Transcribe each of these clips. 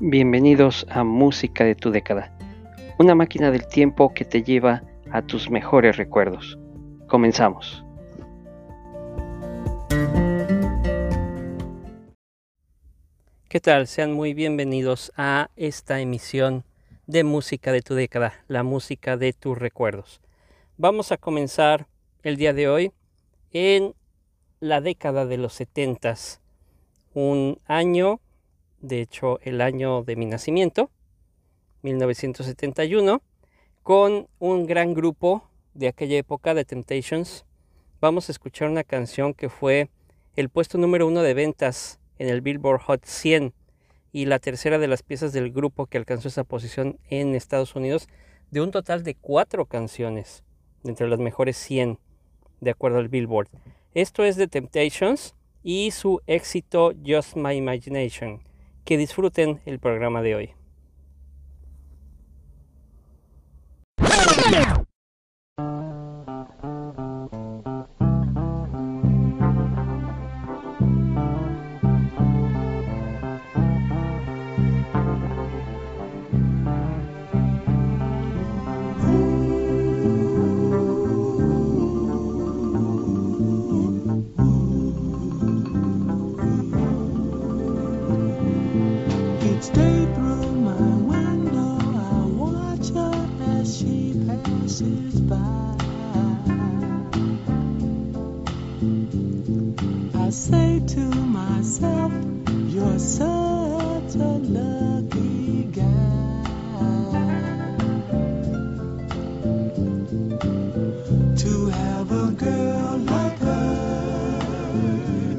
Bienvenidos a Música de tu década, una máquina del tiempo que te lleva a tus mejores recuerdos. Comenzamos. ¿Qué tal? Sean muy bienvenidos a esta emisión de Música de tu década, la música de tus recuerdos. Vamos a comenzar el día de hoy en la década de los setentas, un año de hecho el año de mi nacimiento, 1971, con un gran grupo de aquella época de Temptations. Vamos a escuchar una canción que fue el puesto número uno de ventas en el Billboard Hot 100 y la tercera de las piezas del grupo que alcanzó esa posición en Estados Unidos de un total de cuatro canciones entre las mejores 100 de acuerdo al Billboard. Esto es de Temptations y su éxito Just My Imagination que disfruten el programa de hoy.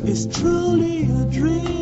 Is truly a dream.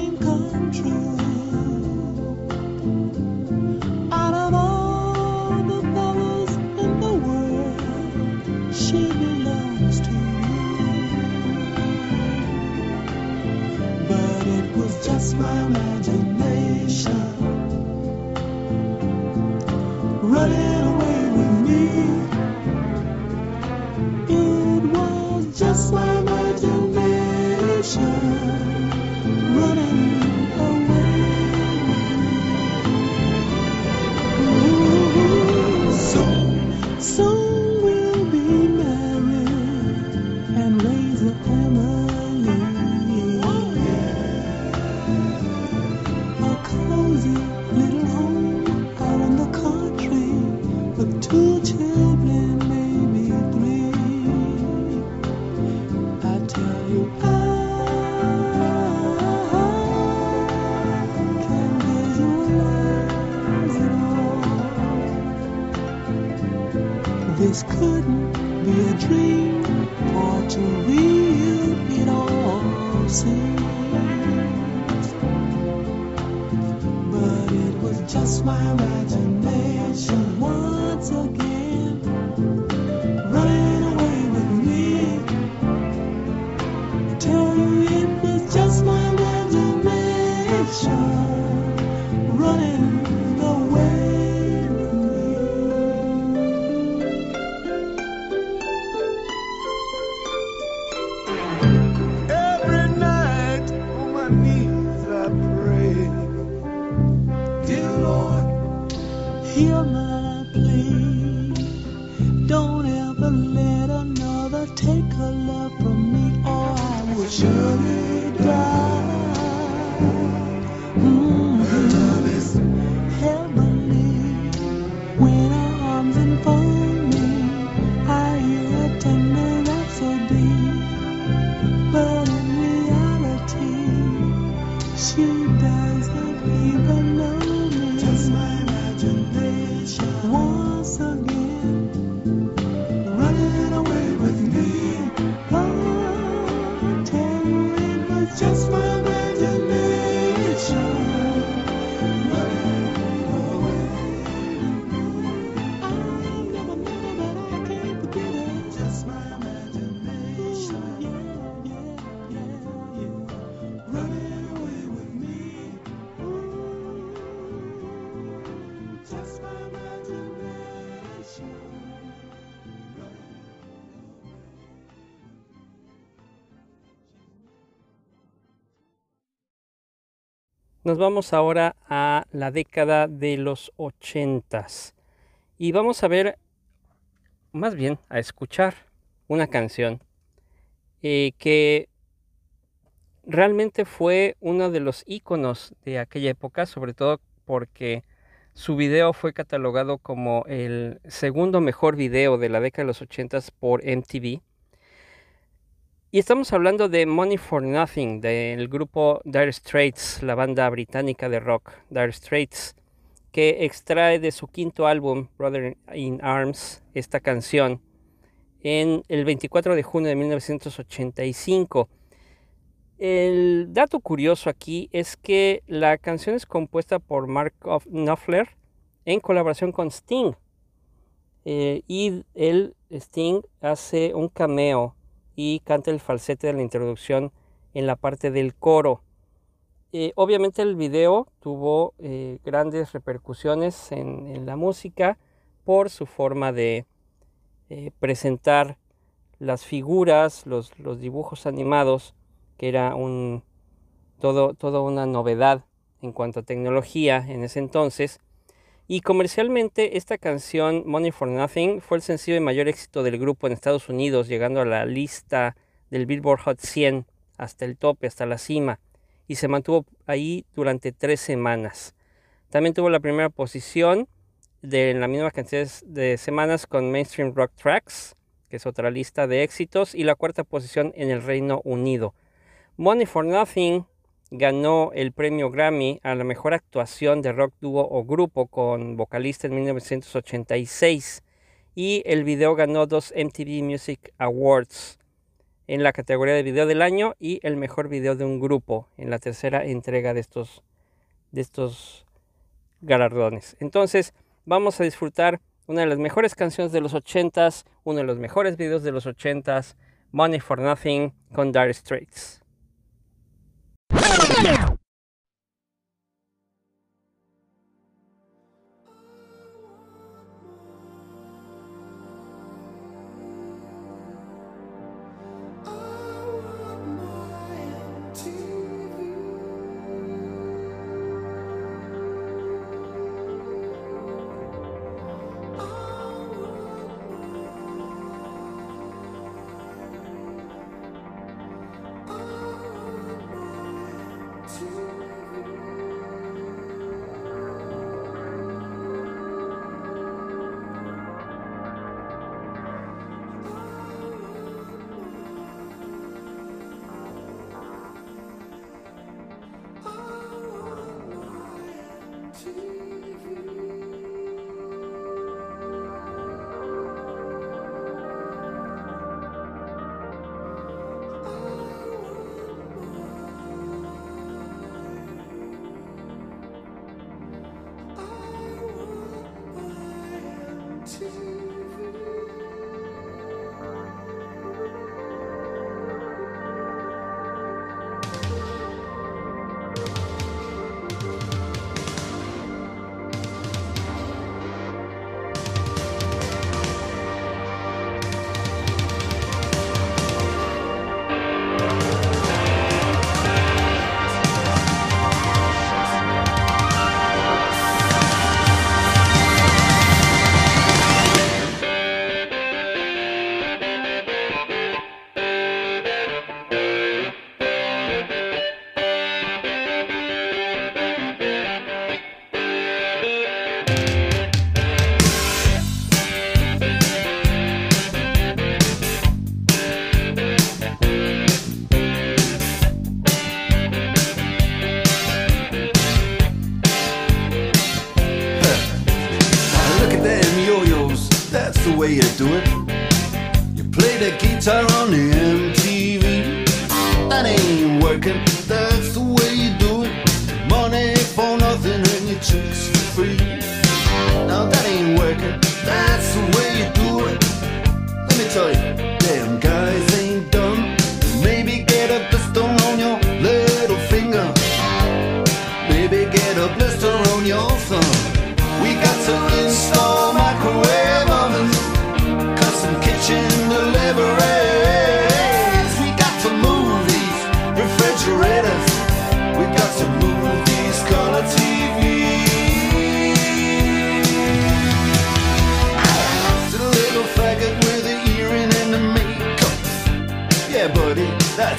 heal my Nos vamos ahora a la década de los ochentas y vamos a ver, más bien a escuchar una canción eh, que realmente fue uno de los íconos de aquella época, sobre todo porque su video fue catalogado como el segundo mejor video de la década de los 80 por MTV. Y estamos hablando de Money for Nothing, del grupo Dire Straits, la banda británica de rock Dire Straits, que extrae de su quinto álbum, Brother in Arms, esta canción en el 24 de junio de 1985. El dato curioso aquí es que la canción es compuesta por Mark Knopfler en colaboración con Sting. Eh, y el Sting hace un cameo y canta el falsete de la introducción en la parte del coro. Eh, obviamente el video tuvo eh, grandes repercusiones en, la música por su forma de presentar las figuras, los, los dibujos animados que era un, todo, toda una novedad en cuanto a tecnología en ese entonces. Y comercialmente esta canción Money for Nothing fue el sencillo de mayor éxito del grupo en Estados Unidos, llegando a la lista del Billboard Hot 100 hasta el tope, hasta la cima, y se mantuvo ahí durante tres semanas. También tuvo la primera posición de la misma cantidad de semanas con Mainstream Rock Tracks, que es otra lista de éxitos, y la cuarta posición en el Reino Unido. Money for Nothing ganó el premio Grammy a la mejor actuación de rock dúo o grupo con vocalista en 1986 y el video ganó dos MTV Music Awards en la categoría de video del año y el mejor video de un grupo en la tercera entrega de estos, de estos galardones. Entonces vamos a disfrutar una de las mejores canciones de los 80s, uno de los mejores videos de los 80s, Money for Nothing con Dire Straits. Come on!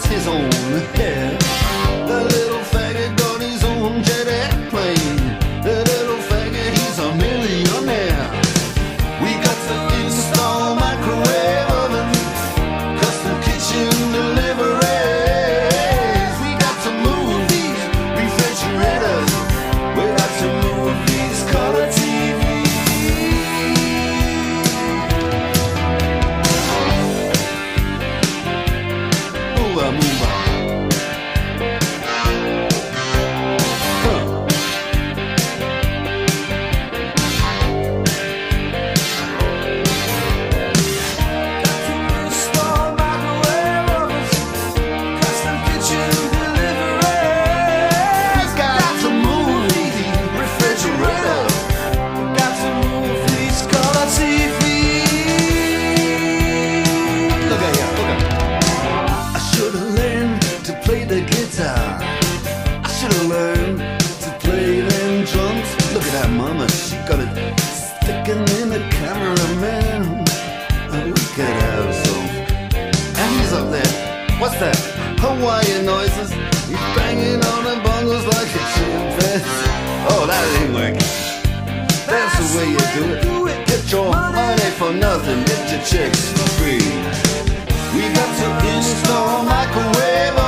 his own. cameraman that we could have some. And he's up there. What's that? Hawaiian noises. He's banging on the bongos like a chimpanzee. Oh, that ain't working. That's the way you do it. Get your money for nothing. Get your chicks for free. We got to install microwave.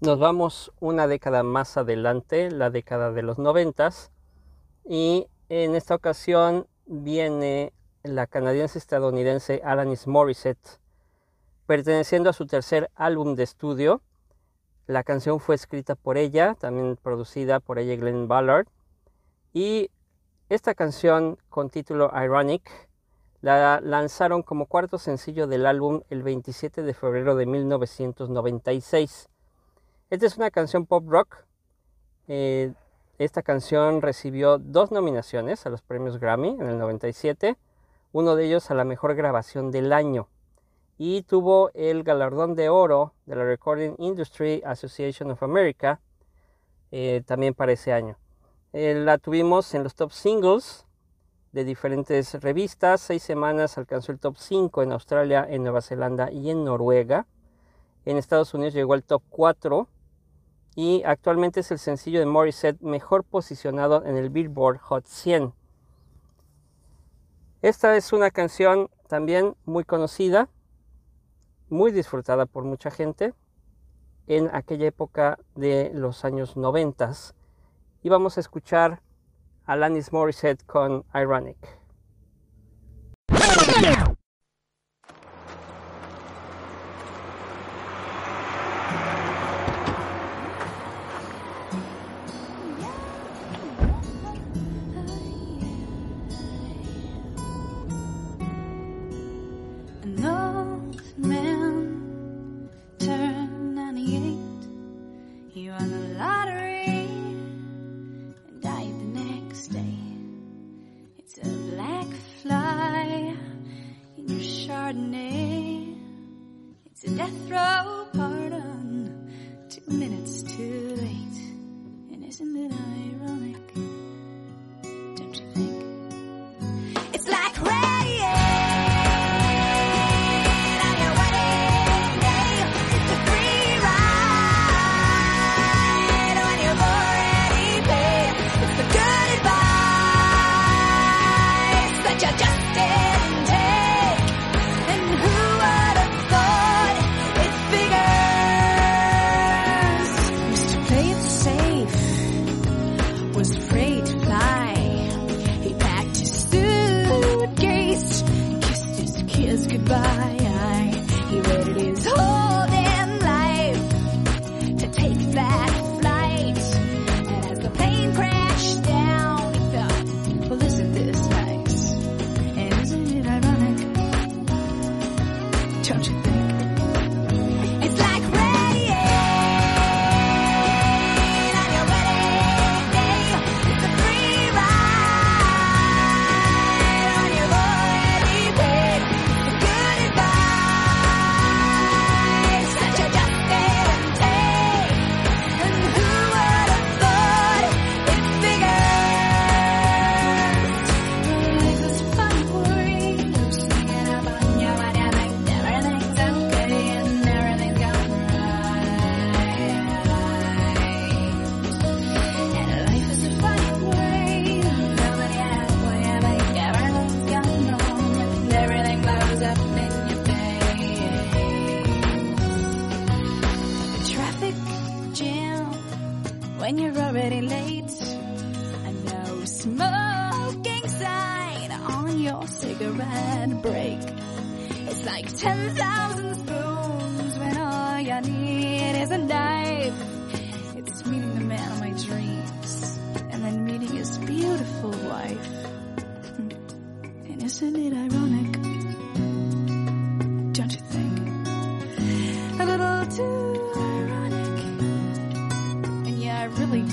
Nos vamos una década más adelante, la década de los noventas, y en esta ocasión viene la canadiense estadounidense Alanis Morissette, perteneciendo a su tercer álbum de estudio. La canción fue escrita por ella, también producida por ella Glenn Ballard, y esta canción con título Ironic la lanzaron como cuarto sencillo del álbum el 27 de febrero de 1996. Esta es una canción pop rock. Eh, esta canción recibió dos nominaciones a los premios Grammy en el 97, uno de ellos a la mejor grabación del año, y tuvo el galardón de oro de la Recording Industry Association of America eh, también para ese año. Eh, la tuvimos en los top singles de diferentes revistas. Seis semanas alcanzó el top 5 en Australia, en Nueva Zelanda y en Noruega. En Estados Unidos llegó al top 4 y actualmente es el sencillo de Morissette mejor posicionado en el Billboard Hot 100. Esta es una canción también muy conocida, muy disfrutada por mucha gente en aquella época de los años 90 y vamos a escuchar a Alanis Morissette con Ironic.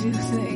You think.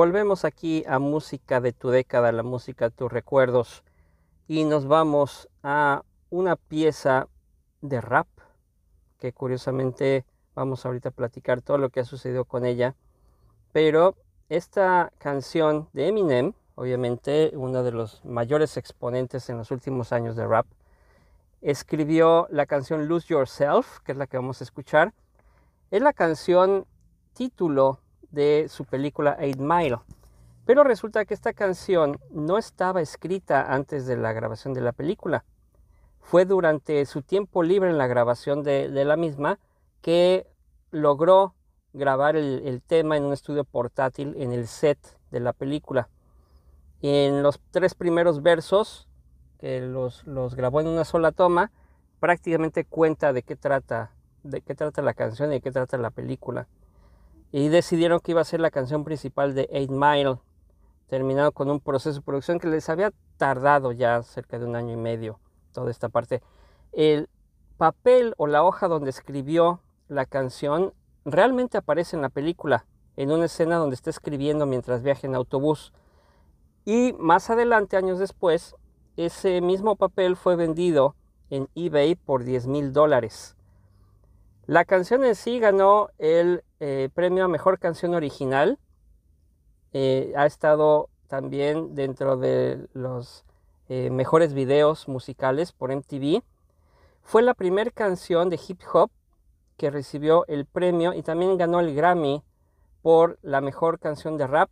Volvemos aquí a música de tu década, la música de tus recuerdos, y nos vamos a una pieza de rap, que curiosamente vamos ahorita a platicar todo lo que ha sucedido con ella, pero esta canción de Eminem, obviamente uno de los mayores exponentes en los últimos años de rap, escribió la canción Lose Yourself, que es la que vamos a escuchar. Es la canción título de su película Eight Mile. Pero resulta que esta canción no estaba escrita antes de la grabación de la película. Fue durante su tiempo libre en la grabación de, la misma que logró grabar el, tema en un estudio portátil en el set de la película. En los tres primeros versos, que los, los grabó en una sola toma, prácticamente cuenta de qué trata, de qué trata la canción y de qué trata la película y decidieron que iba a ser la canción principal de Eight Mile, terminado con un proceso de producción que les había tardado ya cerca de un año y medio, toda esta parte. El papel o la hoja donde escribió la canción realmente aparece en la película, en una escena donde está escribiendo mientras viaja en autobús. Y más adelante, años después, ese mismo papel fue vendido en eBay por 10 mil dólares. La canción en sí ganó el eh, premio a Mejor Canción Original. Eh, ha estado también dentro de los eh, mejores videos musicales por MTV. Fue la primera canción de hip hop que recibió el premio y también ganó el Grammy por la mejor canción de rap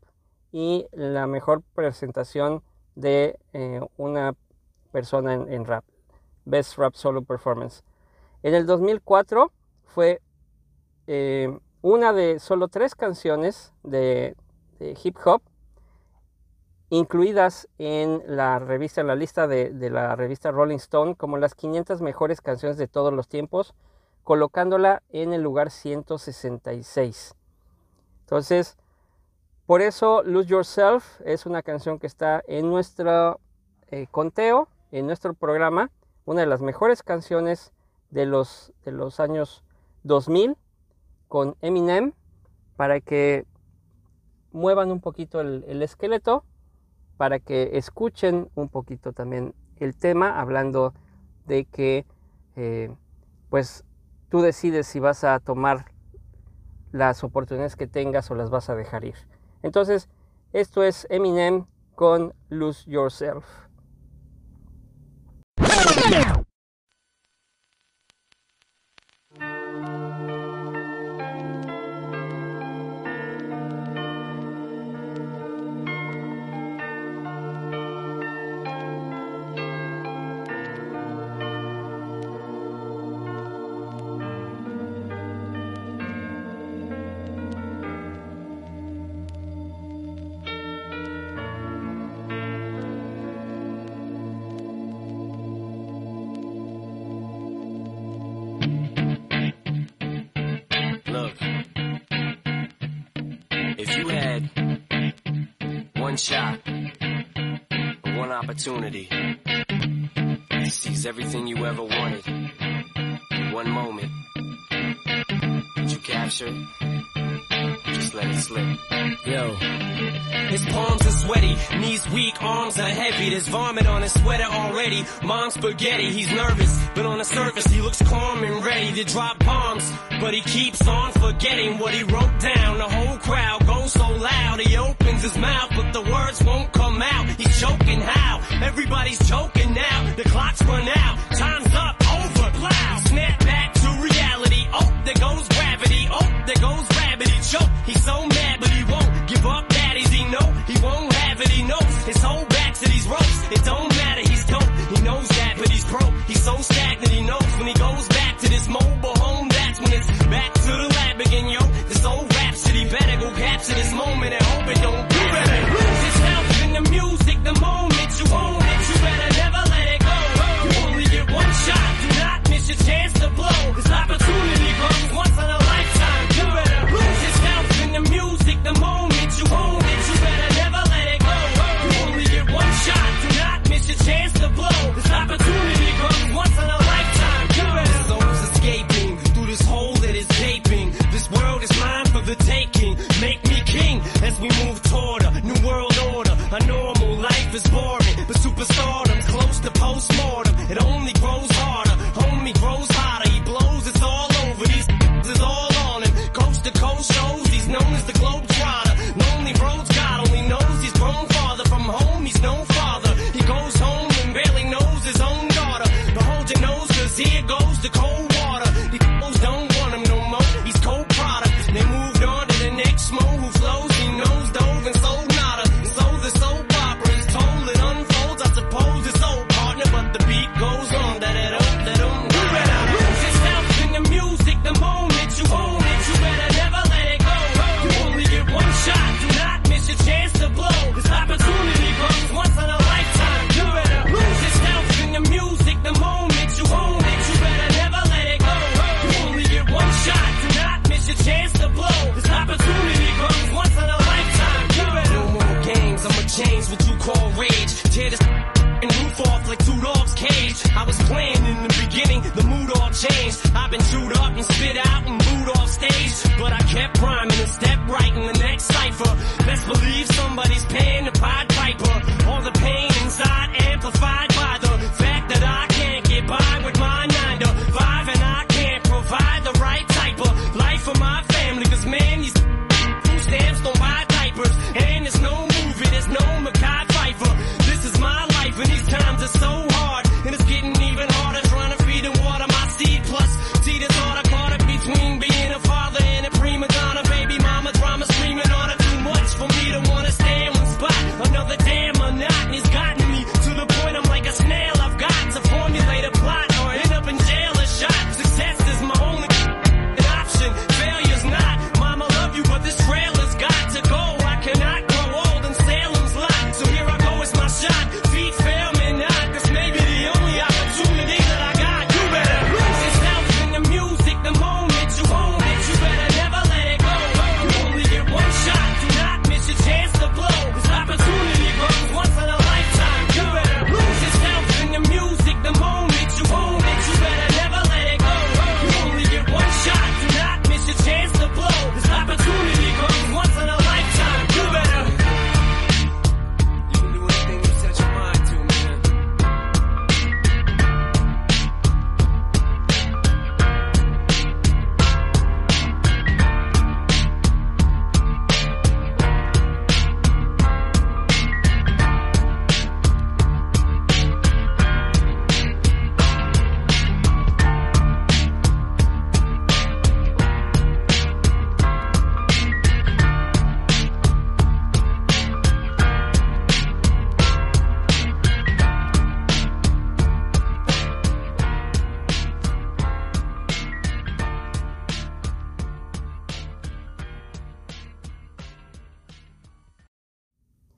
y la mejor presentación de una persona en, rap. Best Rap Solo Performance. En el 2004 fue una de solo tres canciones de, hip hop incluidas en la revista, en la lista de, la revista Rolling Stone como las 500 mejores canciones de todos los tiempos, colocándola en el lugar 166. Entonces, por eso Lose Yourself es una canción que está en nuestro eh, conteo, en nuestro programa, una de las mejores canciones de los, de los años 2000 con Eminem para que muevan un poquito el, esqueleto, para que escuchen un poquito también el tema, hablando de que eh, pues tú decides si vas a tomar las oportunidades que tengas o las vas a dejar ir. Entonces, esto es Eminem con Lose Yourself. Shot, one opportunity to seize everything you ever wanted in one moment. Did you capture it? Just let it slip. Yo. His palms are sweaty, knees weak, arms are heavy. There's vomit on his sweater already. Mom's spaghetti, he's nervous, but on the surface he looks calm and ready to drop bombs. But he keeps on forgetting what he wrote down. The whole crowd goes so loud, he opens his mouth, but the words won't come out. He's choking how? Everybody's choking now. The clock's run out, time's up, over, plow. Snap back to reality. Oh, there goes gravity. Oh, there goes gravity. Choke. He's so mad, but he won't give up. Daddies, he know he won't have it. He knows his whole back to these ropes. It don't the cold.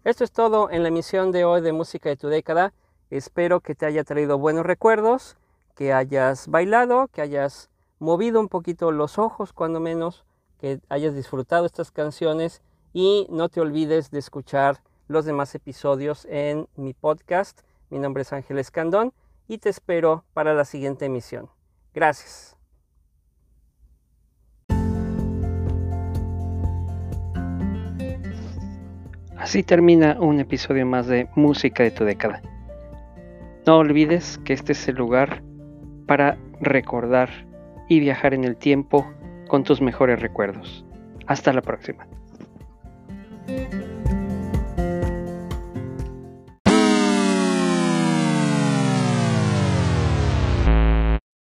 Esto es todo en la emisión de hoy de Música de tu década. Espero que te haya traído buenos recuerdos, que hayas bailado, que hayas movido un poquito los ojos cuando menos, que hayas disfrutado estas canciones y no te olvides de escuchar los demás episodios en mi podcast. Mi nombre es Ángel Escandón y te espero para la siguiente emisión. Gracias. Así termina un episodio más de Música de tu década. No olvides que este es el lugar para recordar y viajar en el tiempo con tus mejores recuerdos. Hasta la próxima.